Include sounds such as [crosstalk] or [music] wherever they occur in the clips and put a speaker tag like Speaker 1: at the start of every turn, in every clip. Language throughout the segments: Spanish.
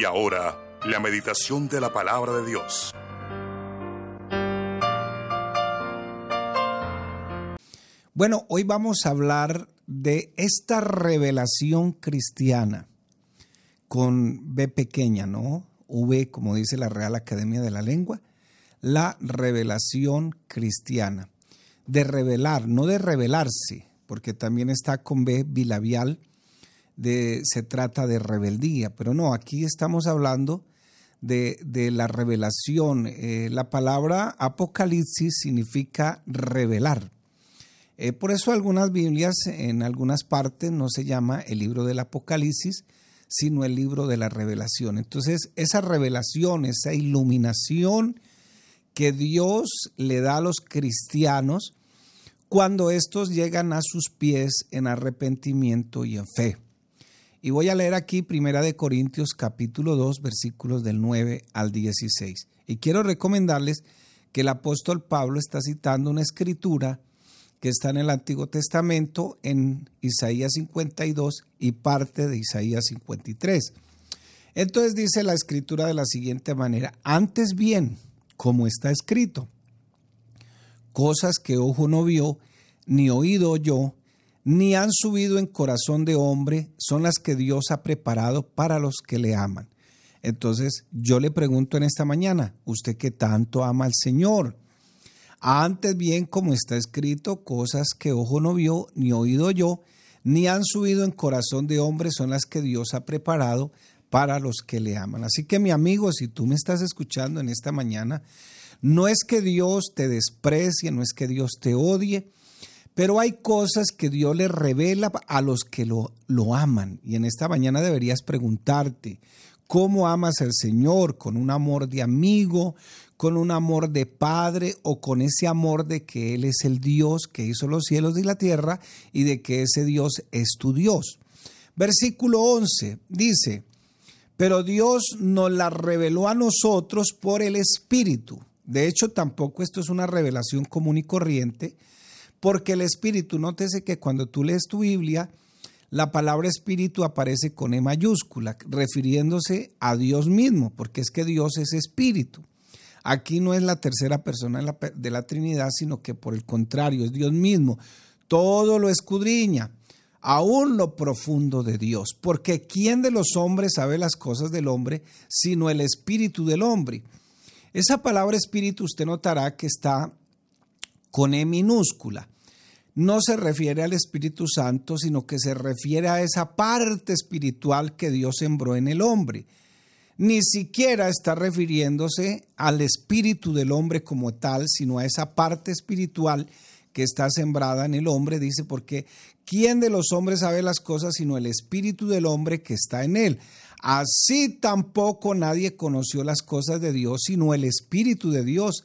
Speaker 1: Y ahora, la meditación de la palabra de Dios.
Speaker 2: Bueno, hoy vamos a hablar de esta revelación cristiana con B pequeña, ¿no? V, como dice la Real Academia de la Lengua, la revelación cristiana. De revelar, no de revelarse, porque también está con B bilabial, de, se trata de rebeldía, pero no, aquí estamos hablando de, la revelación. Eh, la palabra apocalipsis significa revelar. Eh, por eso algunas Biblias en algunas partes no se llama el libro del Apocalipsis, sino el libro de la revelación. Entonces, esa revelación, esa iluminación que Dios le da a los cristianos cuando estos llegan a sus pies en arrepentimiento y en fe. Y voy a leer aquí Primera de Corintios capítulo 2 versículos del 9 al 16. Y quiero recomendarles que el apóstol Pablo está citando una escritura que está en el Antiguo Testamento en Isaías 52 y parte de Isaías 53. Entonces dice la escritura de la siguiente manera, antes bien, como está escrito, cosas que ojo no vio, ni oído yo, ni han subido en corazón de hombre, son las que Dios ha preparado para los que le aman. Entonces yo le pregunto en esta mañana, ¿usted que tanto ama al Señor? Antes bien, como está escrito, cosas que ojo no vio, ni oído yo, ni han subido en corazón de hombre, son las que Dios ha preparado para los que le aman. Así que mi amigo, si tú me estás escuchando en esta mañana, no es que Dios te desprecie, no es que Dios te odie, pero hay cosas que Dios le revela a los que lo, lo aman. Y en esta mañana deberías preguntarte, ¿cómo amas al Señor? ¿Con un amor de amigo? ¿Con un amor de padre? ¿O con ese amor de que Él es el Dios que hizo los cielos y la tierra y de que ese Dios es tu Dios? Versículo 11 dice, pero Dios nos la reveló a nosotros por el Espíritu. De hecho, tampoco esto es una revelación común y corriente, porque el Espíritu, nótese que cuando tú lees tu Biblia, la palabra Espíritu aparece con E mayúscula, refiriéndose a Dios mismo, porque es que Dios es Espíritu. Aquí no es la tercera persona de la Trinidad, sino que por el contrario, es Dios mismo. Todo lo escudriña, aún lo profundo de Dios, porque ¿quién de los hombres sabe las cosas del hombre, sino el Espíritu del hombre? Esa palabra Espíritu usted notará que está con E minúscula. No se refiere al Espíritu Santo, sino que se refiere a esa parte espiritual que Dios sembró en el hombre. Ni siquiera está refiriéndose al espíritu del hombre como tal, sino a esa parte espiritual que está sembrada en el hombre, dice, porque ¿quién de los hombres sabe las cosas sino el espíritu del hombre que está en él? Así tampoco nadie conoció las cosas de Dios, sino el espíritu de Dios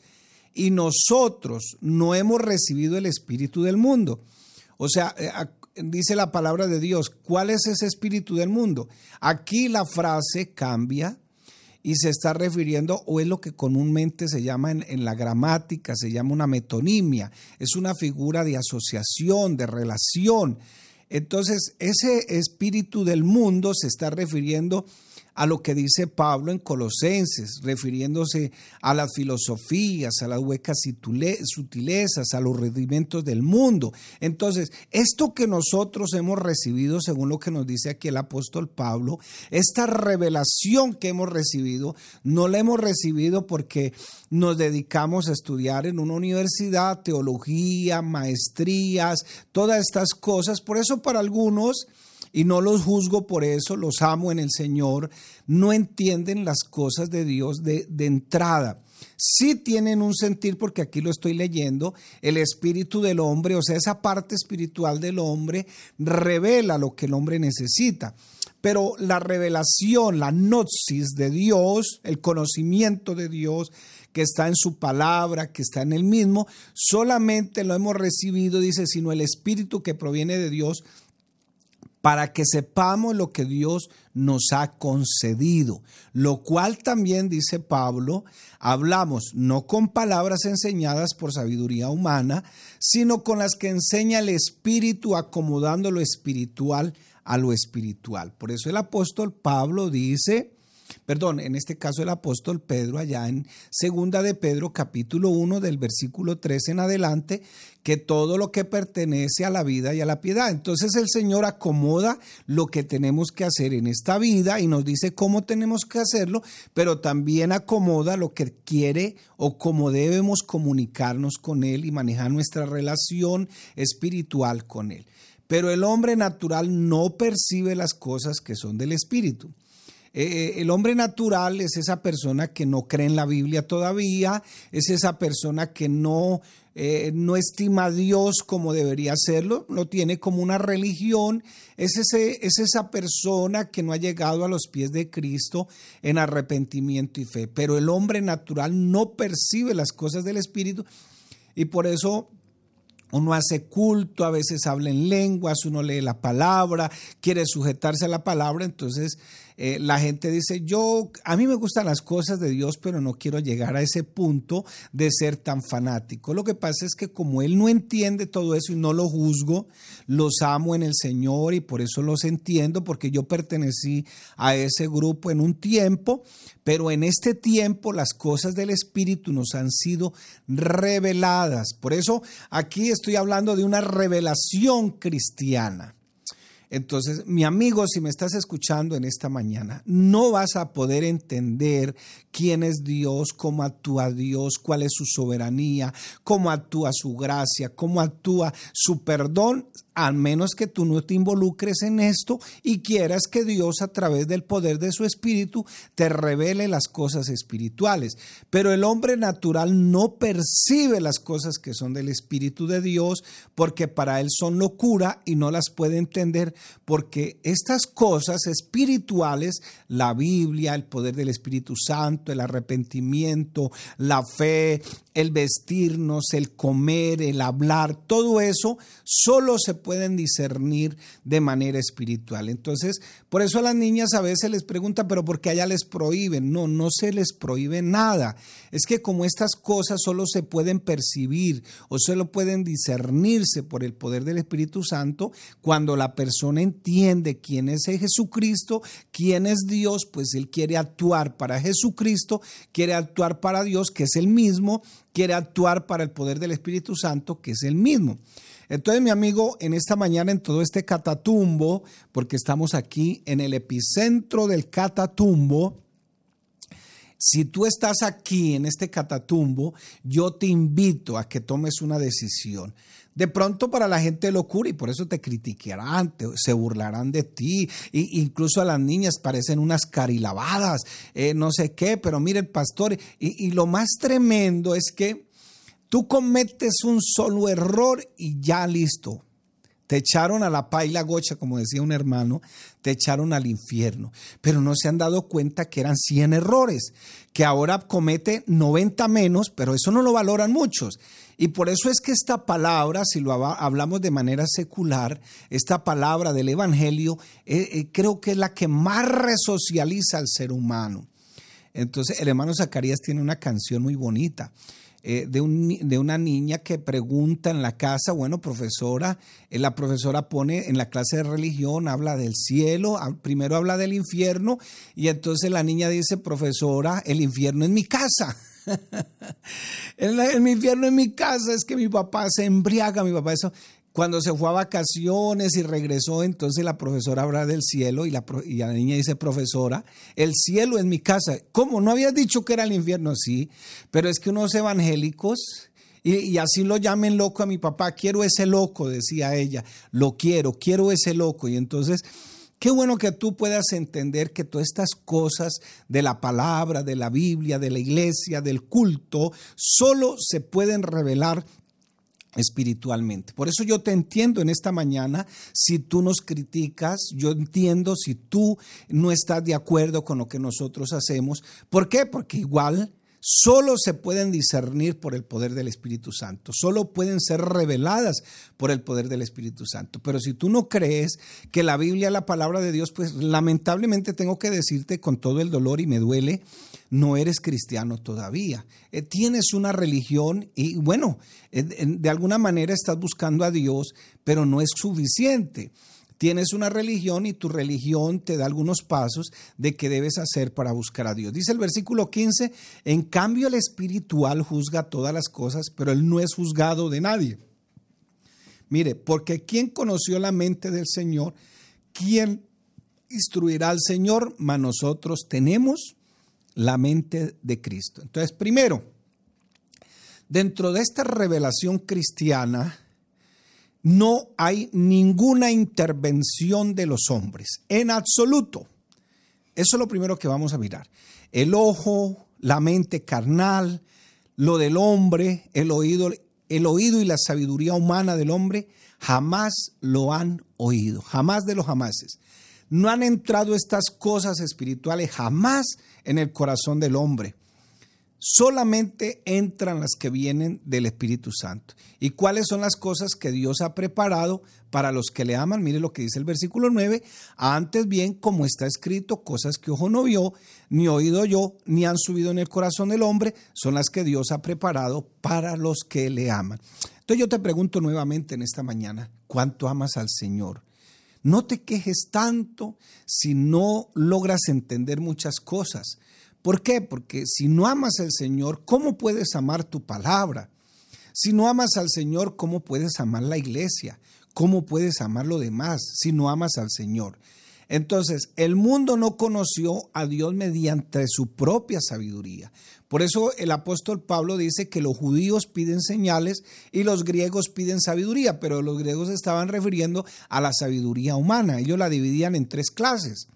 Speaker 2: y nosotros no hemos recibido el espíritu del mundo. O sea, eh, dice la palabra de Dios, ¿cuál es ese espíritu del mundo? Aquí la frase cambia y se está refiriendo, o es lo que comúnmente se llama en, en, la gramática, se llama una metonimia, es una figura de asociación, de relación. Entonces, ese espíritu del mundo se está refiriendo a lo que dice Pablo en Colosenses, refiriéndose a las filosofías, a las huecas sutilezas, a los rendimientos del mundo. Entonces, esto que nosotros hemos recibido, según lo que nos dice aquí el apóstol Pablo, esta revelación que hemos recibido, no la hemos recibido porque nos dedicamos a estudiar en una universidad, teología, maestrías, todas estas cosas. Por eso para algunos y no los juzgo por eso, los amo en el Señor, no entienden las cosas de Dios de, entrada. Sí tienen un sentir, porque aquí lo estoy leyendo, el espíritu del hombre, o sea, esa parte espiritual del hombre revela lo que el hombre necesita. Pero la revelación, la noxis de Dios, el conocimiento de Dios, que está en su palabra, que está en el mismo, solamente lo hemos recibido, dice, sino el espíritu que proviene de Dios para que sepamos lo que Dios nos ha concedido, lo cual también, dice Pablo, hablamos no con palabras enseñadas por sabiduría humana, sino con las que enseña el Espíritu acomodando lo espiritual a lo espiritual. Por eso el apóstol Pablo dice, perdón, en este caso el apóstol Pedro, allá en segunda de Pedro, capítulo 1, del versículo 3 en adelante, que todo lo que pertenece a la vida y a la piedad. Entonces el Señor acomoda lo que tenemos que hacer en esta vida y nos dice cómo tenemos que hacerlo, pero también acomoda lo que quiere o cómo debemos comunicarnos con Él y manejar nuestra relación espiritual con Él. Pero el hombre natural no percibe las cosas que son del Espíritu eh, eh, el hombre natural es esa persona que no cree en la Biblia todavía, es esa persona que no, eh, no estima a Dios como debería hacerlo, lo tiene como una religión, es, ese, es esa persona que no ha llegado a los pies de Cristo en arrepentimiento y fe. Pero el hombre natural no percibe las cosas del Espíritu y por eso uno hace culto, a veces habla en lenguas, uno lee la palabra, quiere sujetarse a la palabra, entonces eh, la gente dice, yo, a mí me gustan las cosas de Dios, pero no quiero llegar a ese punto de ser tan fanático. Lo que pasa es que como él no entiende todo eso y no lo juzgo, los amo en el Señor y por eso los entiendo, porque yo pertenecí a ese grupo en un tiempo, pero en este tiempo las cosas del Espíritu nos han sido reveladas. Por eso aquí estoy hablando de una revelación cristiana. Entonces, mi amigo, si me estás escuchando en esta mañana, no vas a poder entender quién es Dios, cómo actúa Dios, cuál es su soberanía, cómo actúa su gracia, cómo actúa su perdón al menos que tú no te involucres en esto y quieras que Dios a través del poder de su espíritu te revele las cosas espirituales. Pero el hombre natural no percibe las cosas que son del espíritu de Dios porque para él son locura y no las puede entender porque estas cosas espirituales, la Biblia, el poder del Espíritu Santo, el arrepentimiento, la fe, el vestirnos, el comer, el hablar, todo eso solo se pueden discernir de manera espiritual. Entonces, por eso a las niñas a veces les preguntan, pero ¿por qué allá les prohíben? No, no se les prohíbe nada. Es que como estas cosas solo se pueden percibir o solo pueden discernirse por el poder del Espíritu Santo, cuando la persona entiende quién es Jesucristo, quién es Dios, pues él quiere actuar para Jesucristo, quiere actuar para Dios, que es el mismo, quiere actuar para el poder del Espíritu Santo, que es el mismo. Entonces, mi amigo, en esta mañana, en todo este catatumbo, porque estamos aquí en el epicentro del catatumbo, si tú estás aquí en este catatumbo, yo te invito a que tomes una decisión. De pronto para la gente locura y por eso te criticarán, se burlarán de ti, incluso a las niñas parecen unas carilabadas, eh, no sé qué, pero mire el pastor, y lo más tremendo es que tú cometes un solo error y ya listo, te echaron a la paila gocha, como decía un hermano, te echaron al infierno. Pero no se han dado cuenta que eran 100 errores, que ahora comete 90 menos, pero eso no lo valoran muchos. Y por eso es que esta palabra, si lo hablamos de manera secular, esta palabra del Evangelio, eh, eh, creo que es la que más resocializa al ser humano. Entonces, el hermano Zacarías tiene una canción muy bonita eh, de, una niña que pregunta en la casa, bueno, profesora, eh, la profesora pone en la clase de religión, habla del cielo, primero habla del infierno, y entonces la niña dice, profesora, el infierno es mi casa. [laughs] el, infierno es mi casa, es que mi papá se embriaga, mi papá eso. Cuando se fue a vacaciones y regresó, entonces la profesora habla del cielo y la, niña dice, profesora, el cielo es mi casa. ¿Cómo? ¿No habías dicho que era el infierno? Sí, pero es que unos evangélicos, y, y, así lo llamen loco a mi papá, quiero ese loco, decía ella, lo quiero, quiero ese loco. Y entonces, qué bueno que tú puedas entender que todas estas cosas de la palabra, de la Biblia, de la iglesia, del culto, solo se pueden revelar espiritualmente. Por eso yo te entiendo en esta mañana si tú nos criticas, yo entiendo si tú no estás de acuerdo con lo que nosotros hacemos. ¿Por qué? Porque igual solo se pueden discernir por el poder del Espíritu Santo, solo pueden ser reveladas por el poder del Espíritu Santo. Pero si tú no crees que la Biblia es la palabra de Dios, pues lamentablemente tengo que decirte con todo el dolor y me duele, no eres cristiano todavía. Eh, tienes una religión y bueno, de alguna manera estás buscando a Dios, pero no es suficiente tienes una religión y tu religión te da algunos pasos de qué debes hacer para buscar a Dios. Dice el versículo 15, en cambio el espiritual juzga todas las cosas, pero él no es juzgado de nadie. Mire, porque ¿quién conoció la mente del Señor? ¿Quién instruirá al Señor? Mas nosotros tenemos la mente de Cristo. Entonces, primero, dentro de esta revelación cristiana, no hay ninguna intervención de los hombres, en absoluto. Eso es lo primero que vamos a mirar. El ojo, la mente carnal, lo del hombre, el oído, el oído y la sabiduría humana del hombre jamás lo han oído, jamás de los jamases. No han entrado estas cosas espirituales jamás en el corazón del hombre solamente entran las que vienen del Espíritu Santo. ¿Y cuáles son las cosas que Dios ha preparado para los que le aman? Mire lo que dice el versículo 9. Antes bien, como está escrito, cosas que ojo no vio, ni oído yo, ni han subido en el corazón del hombre, son las que Dios ha preparado para los que le aman. Entonces yo te pregunto nuevamente en esta mañana, ¿cuánto amas al Señor? No te quejes tanto si no logras entender muchas cosas. ¿Por qué? Porque si no amas al Señor, ¿cómo puedes amar tu palabra? Si no amas al Señor, ¿cómo puedes amar la iglesia? ¿Cómo puedes amar lo demás si no amas al Señor? Entonces, el mundo no conoció a Dios mediante su propia sabiduría. Por eso el apóstol Pablo dice que los judíos piden señales y los griegos piden sabiduría, pero los griegos estaban refiriendo a la sabiduría humana. Ellos la dividían en tres clases.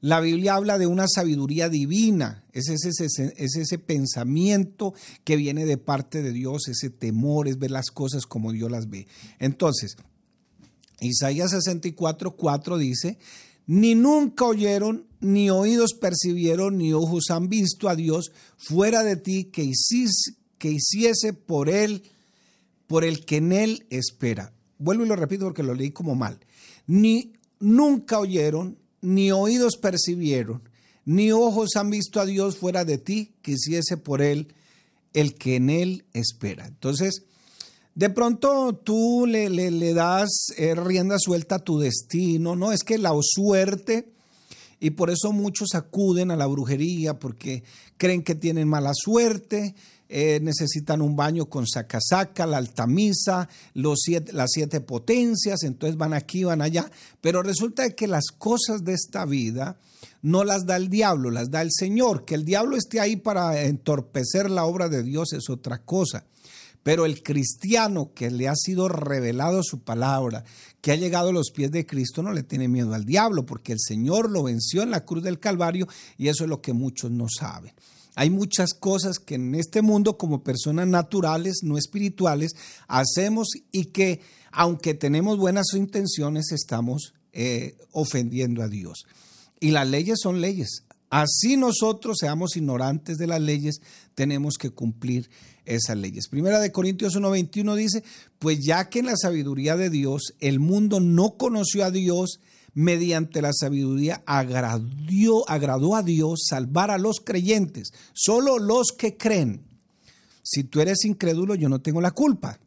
Speaker 2: La Biblia habla de una sabiduría divina, es ese, es ese, pensamiento que viene de parte de Dios, ese temor, es ver las cosas como Dios las ve. Entonces, Isaías 64, 4 dice, ni nunca oyeron, ni oídos percibieron, ni ojos han visto a Dios fuera de ti que hiciese, que hiciese por él, por el que en él espera. Vuelvo y lo repito porque lo leí como mal. Ni nunca oyeron, ni oídos percibieron, ni ojos han visto a Dios fuera de ti, que hiciese por él el que en él espera. Entonces, de pronto tú le, le, das eh, rienda suelta a tu destino, ¿no? Es que la suerte, y por eso muchos acuden a la brujería porque creen que tienen mala suerte, eh, necesitan un baño con sacasaca, la altamisa, los siete, las siete potencias, entonces van aquí, van allá, pero resulta que las cosas de esta vida no las da el diablo, las da el Señor, que el diablo esté ahí para entorpecer la obra de Dios es otra cosa. Pero el cristiano que le ha sido revelado su palabra, que ha llegado a los pies de Cristo, no le tiene miedo al diablo, porque el Señor lo venció en la cruz del Calvario y eso es lo que muchos no saben. Hay muchas cosas que en este mundo como personas naturales, no espirituales, hacemos y que aunque tenemos buenas intenciones, estamos eh, ofendiendo a Dios. Y las leyes son leyes. Así nosotros seamos ignorantes de las leyes, tenemos que cumplir esas leyes. Primera de Corintios 1:21 dice, pues ya que en la sabiduría de Dios el mundo no conoció a Dios, mediante la sabiduría agradó, agradó a Dios salvar a los creyentes, solo los que creen. Si tú eres incrédulo, yo no tengo la culpa.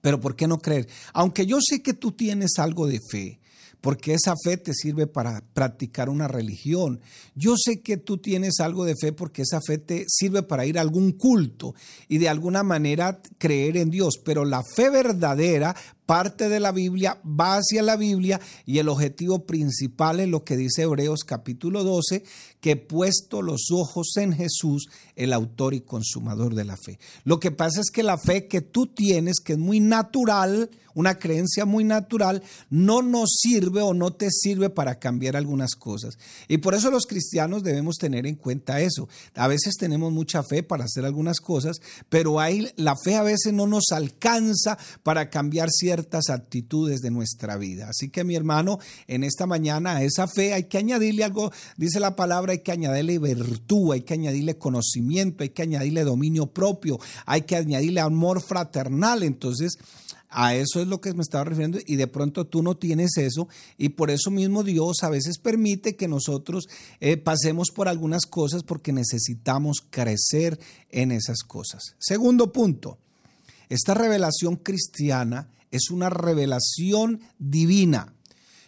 Speaker 2: Pero ¿por qué no creer? Aunque yo sé que tú tienes algo de fe, porque esa fe te sirve para practicar una religión. Yo sé que tú tienes algo de fe porque esa fe te sirve para ir a algún culto y de alguna manera creer en Dios, pero la fe verdadera parte de la Biblia, va hacia la Biblia y el objetivo principal es lo que dice Hebreos capítulo 12, que puesto los ojos en Jesús, el autor y consumador de la fe. Lo que pasa es que la fe que tú tienes, que es muy natural, una creencia muy natural, no nos sirve o no te sirve para cambiar algunas cosas. Y por eso los cristianos debemos tener en cuenta eso. A veces tenemos mucha fe para hacer algunas cosas, pero hay, la fe a veces no nos alcanza para cambiar ciertas ciertas actitudes de nuestra vida. Así que mi hermano, en esta mañana a esa fe hay que añadirle algo, dice la palabra, hay que añadirle virtud, hay que añadirle conocimiento, hay que añadirle dominio propio, hay que añadirle amor fraternal. Entonces, a eso es lo que me estaba refiriendo y de pronto tú no tienes eso y por eso mismo Dios a veces permite que nosotros eh, pasemos por algunas cosas porque necesitamos crecer en esas cosas. Segundo punto, esta revelación cristiana es una revelación divina.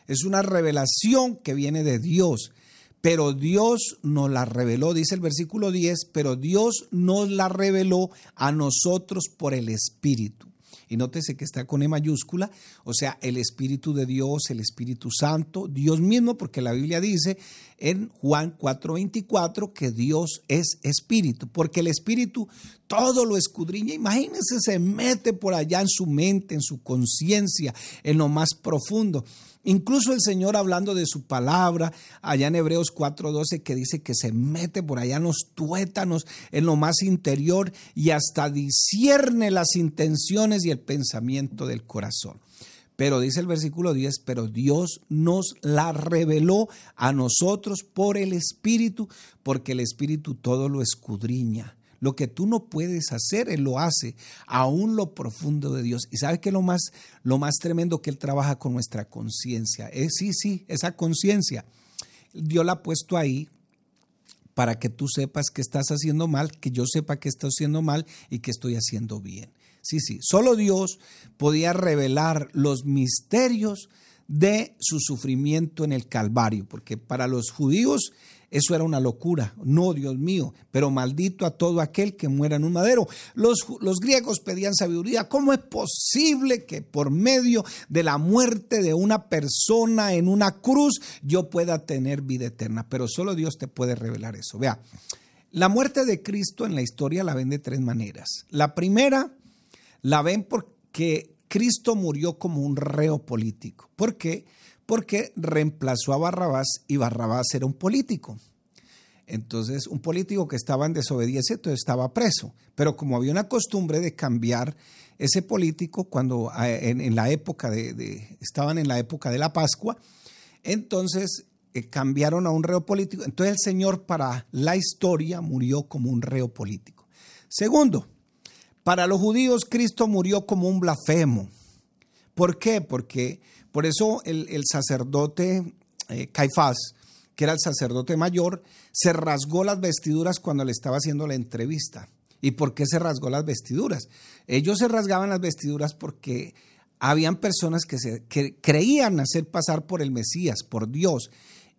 Speaker 2: es una revelación que viene de Dios. Pero Dios nos la reveló, dice el versículo 10, pero Dios nos la reveló a nosotros por el Espíritu y nótese que está con E mayúscula, o sea, el Espíritu de Dios, el Espíritu Santo, Dios mismo, porque la Biblia dice en Juan 4:24 que Dios es Espíritu, porque el Espíritu todo lo escudriña. Imagínense, se mete por allá en su mente, en su conciencia, en lo más profundo. Incluso el Señor hablando de su palabra, allá en Hebreos 4:12, que dice que se mete por allá en los tuétanos, en lo más interior, y hasta discierne las intenciones y el pensamiento del corazón. Pero dice el versículo 10, pero Dios nos la reveló a nosotros por el Espíritu, porque el Espíritu todo lo escudriña lo que tú no puedes hacer, Él lo hace, aún lo profundo de Dios. Y sabes que lo más, lo más tremendo que Él trabaja con nuestra conciencia. Es sí, sí, esa conciencia. Dios la ha puesto ahí para que tú sepas que estás haciendo mal, que yo sepa que estoy haciendo mal y que estoy haciendo bien. Sí, sí, solo Dios podía revelar los misterios de su sufrimiento en el Calvario, porque para los judíos eso era una locura. No, Dios mío, pero maldito a todo aquel que muera en un madero. Los, griegos pedían sabiduría. ¿Cómo es posible que por medio de la muerte de una persona en una cruz yo pueda tener vida eterna? Pero solo Dios te puede revelar eso. Vea, la muerte de Cristo en la historia la ven de tres maneras. La primera la ven porque Cristo murió como un reo político. ¿Por qué? porque reemplazó a Barrabás y Barrabás era un político. Entonces, un político que estaba en desobediencia, entonces estaba preso. Pero como había una costumbre de cambiar ese político cuando en, la época de, estaban en la época de la Pascua, entonces eh, cambiaron a un reo político. Entonces el Señor para la historia murió como un reo político. Segundo, para los judíos Cristo murió como un blasfemo. ¿Por qué? Porque por eso el, sacerdote eh, Caifás, que era el sacerdote mayor, se rasgó las vestiduras cuando le estaba haciendo la entrevista. ¿Y por qué se rasgó las vestiduras? Ellos se rasgaban las vestiduras porque habían personas que, creían hacer pasar por el Mesías, por Dios,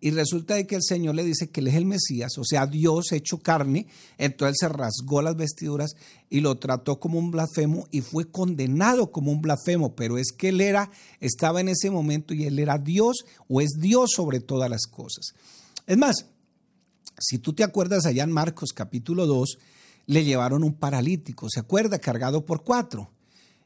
Speaker 2: y resulta de que el Señor le dice que Él es el Mesías, o sea, Dios hecho carne. Entonces se rasgó las vestiduras y lo trató como un blasfemo y fue condenado como un blasfemo. Pero es que Él era, estaba en ese momento y Él era Dios o es Dios sobre todas las cosas. Es más, si tú te acuerdas allá en Marcos capítulo 2, le llevaron un paralítico, ¿se acuerda? Cargado por cuatro.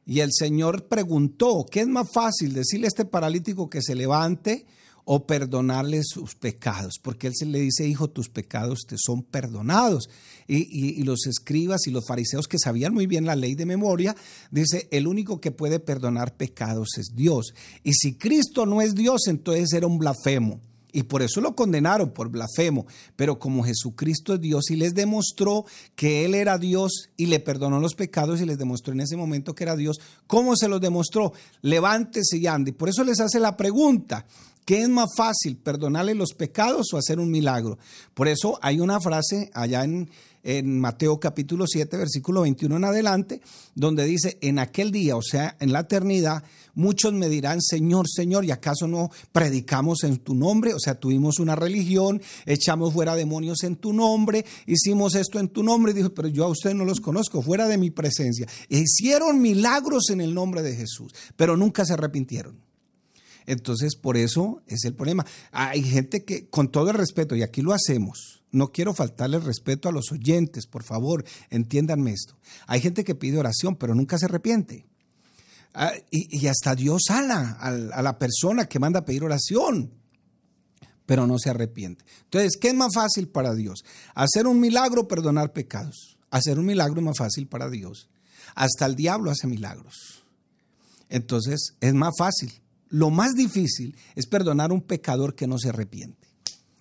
Speaker 2: Y el Señor preguntó, ¿qué es más fácil? Decirle a este paralítico que se levante o perdonarle sus pecados, porque él se le dice, hijo, tus pecados te son perdonados. Y, los escribas y los fariseos que sabían muy bien la ley de memoria, dice, el único que puede perdonar pecados es Dios. Y si Cristo no es Dios, entonces era un blasfemo. Y por eso lo condenaron por blasfemo. Pero como Jesucristo es Dios y les demostró que Él era Dios y le perdonó los pecados y les demostró en ese momento que era Dios, ¿cómo se los demostró? Levántese y ande. Y por eso les hace la pregunta. ¿Qué es más fácil, perdonarle los pecados o hacer un milagro? Por eso hay una frase allá en, en Mateo capítulo 7, versículo 21 en adelante, donde dice, en aquel día, o sea, en la eternidad, muchos me dirán, Señor, Señor, ¿y acaso no predicamos en tu nombre? O sea, tuvimos una religión, echamos fuera demonios en tu nombre, hicimos esto en tu nombre. Y dijo, pero yo a usted no los conozco, fuera de mi presencia. E hicieron milagros en el nombre de Jesús, pero nunca se arrepintieron. Entonces, por eso es el problema. Hay gente que, con todo el respeto, y aquí lo hacemos, no quiero faltarle respeto a los oyentes, por favor, entiéndanme esto. Hay gente que pide oración, pero nunca se arrepiente. Ah, y, hasta Dios sana a, a la persona que manda a pedir oración, pero no se arrepiente. Entonces, ¿qué es más fácil para Dios? Hacer un milagro, perdonar pecados. Hacer un milagro es más fácil para Dios. Hasta el diablo hace milagros. Entonces, es más fácil. Lo más difícil es perdonar a un pecador que no se arrepiente,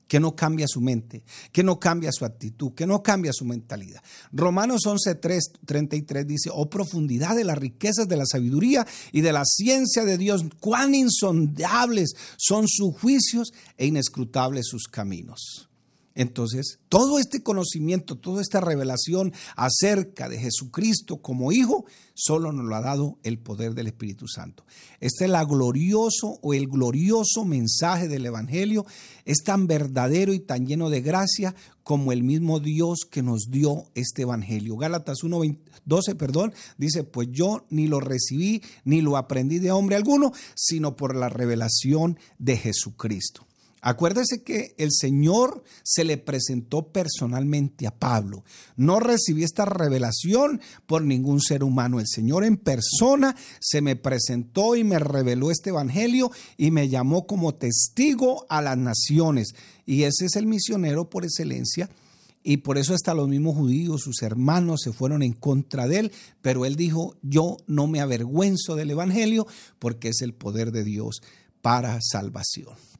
Speaker 2: que no cambia su mente, que no cambia su actitud, que no cambia su mentalidad. Romanos 11, 33 dice, oh profundidad de las riquezas de la sabiduría y de la ciencia de Dios, cuán insondables son sus juicios e inescrutables sus caminos. Entonces, todo este conocimiento, toda esta revelación acerca de Jesucristo como Hijo, solo nos lo ha dado el poder del Espíritu Santo. Este es la glorioso o el glorioso mensaje del Evangelio. Es tan verdadero y tan lleno de gracia como el mismo Dios que nos dio este Evangelio. Gálatas 1, 12, perdón, dice, pues yo ni lo recibí ni lo aprendí de hombre alguno, sino por la revelación de Jesucristo. Acuérdese que el Señor se le presentó personalmente a Pablo. No recibí esta revelación por ningún ser humano. El Señor en persona se me presentó y me reveló este Evangelio y me llamó como testigo a las naciones. Y ese es el misionero por excelencia. Y por eso hasta los mismos judíos, sus hermanos, se fueron en contra de él. Pero él dijo, yo no me avergüenzo del Evangelio porque es el poder de Dios para salvación.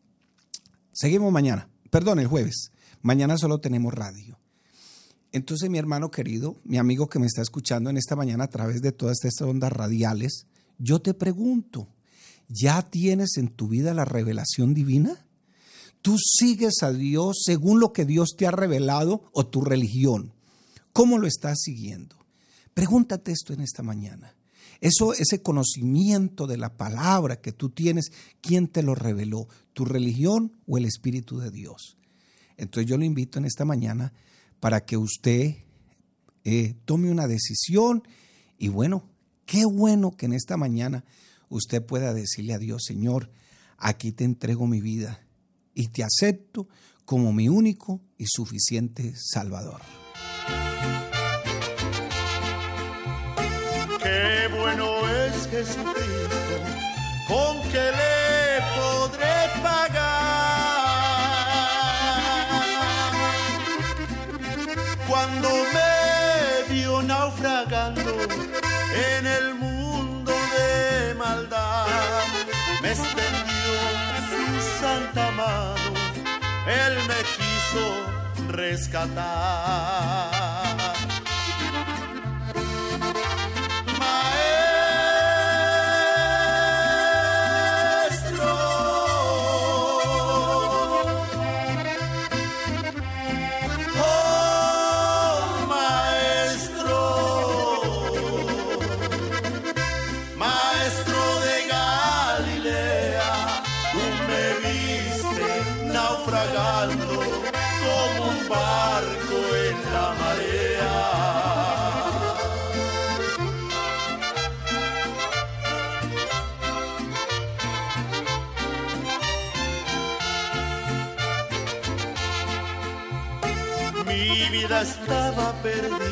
Speaker 2: Seguimos mañana, perdón, el jueves. Mañana solo tenemos radio. Entonces, mi hermano querido, mi amigo que me está escuchando en esta mañana a través de todas estas ondas radiales, yo te pregunto, ¿ya tienes en tu vida la revelación divina? ¿Tú sigues a Dios según lo que Dios te ha revelado o tu religión? ¿Cómo lo estás siguiendo? Pregúntate esto en esta mañana. Eso, ese conocimiento de la palabra que tú tienes, ¿quién te lo reveló? ¿Tu religión o el Espíritu de Dios? Entonces yo lo invito en esta mañana para que usted eh, tome una decisión y bueno, qué bueno que en esta mañana usted pueda decirle a Dios, Señor, aquí te entrego mi vida y te acepto como mi único y suficiente Salvador.
Speaker 3: Él me quiso rescatar. Estaba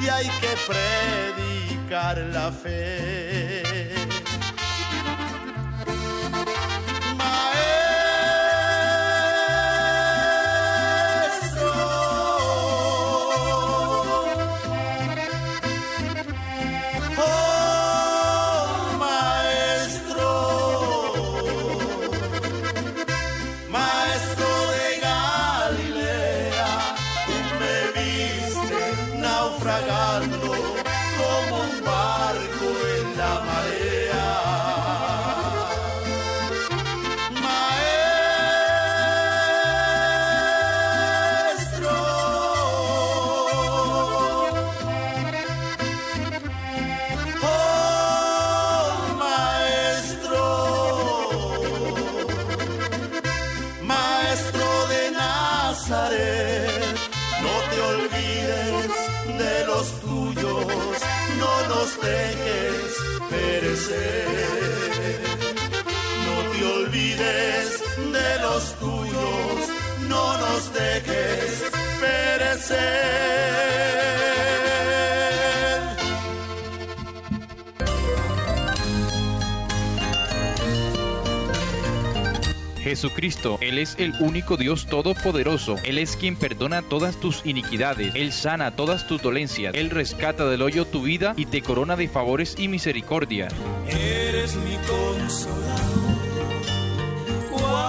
Speaker 3: y hay que predicar la fe. Nos dejes perecer.
Speaker 4: Jesucristo, Él es el único Dios todopoderoso. Él es quien perdona todas tus iniquidades. Él sana todas tus dolencias. Él rescata del hoyo tu vida y te corona de favores y misericordia.
Speaker 5: Eres mi consolador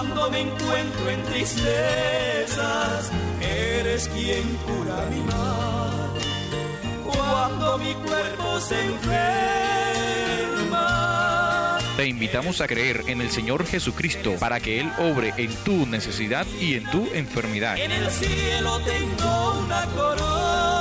Speaker 5: cuando me encuentro en tristezas. Eres quien cura mi mal cuando mi cuerpo se enferma.
Speaker 4: Te invitamos a creer en el Señor Jesucristo para que Él obre en tu necesidad y en tu enfermedad.
Speaker 5: En el cielo tengo una corona.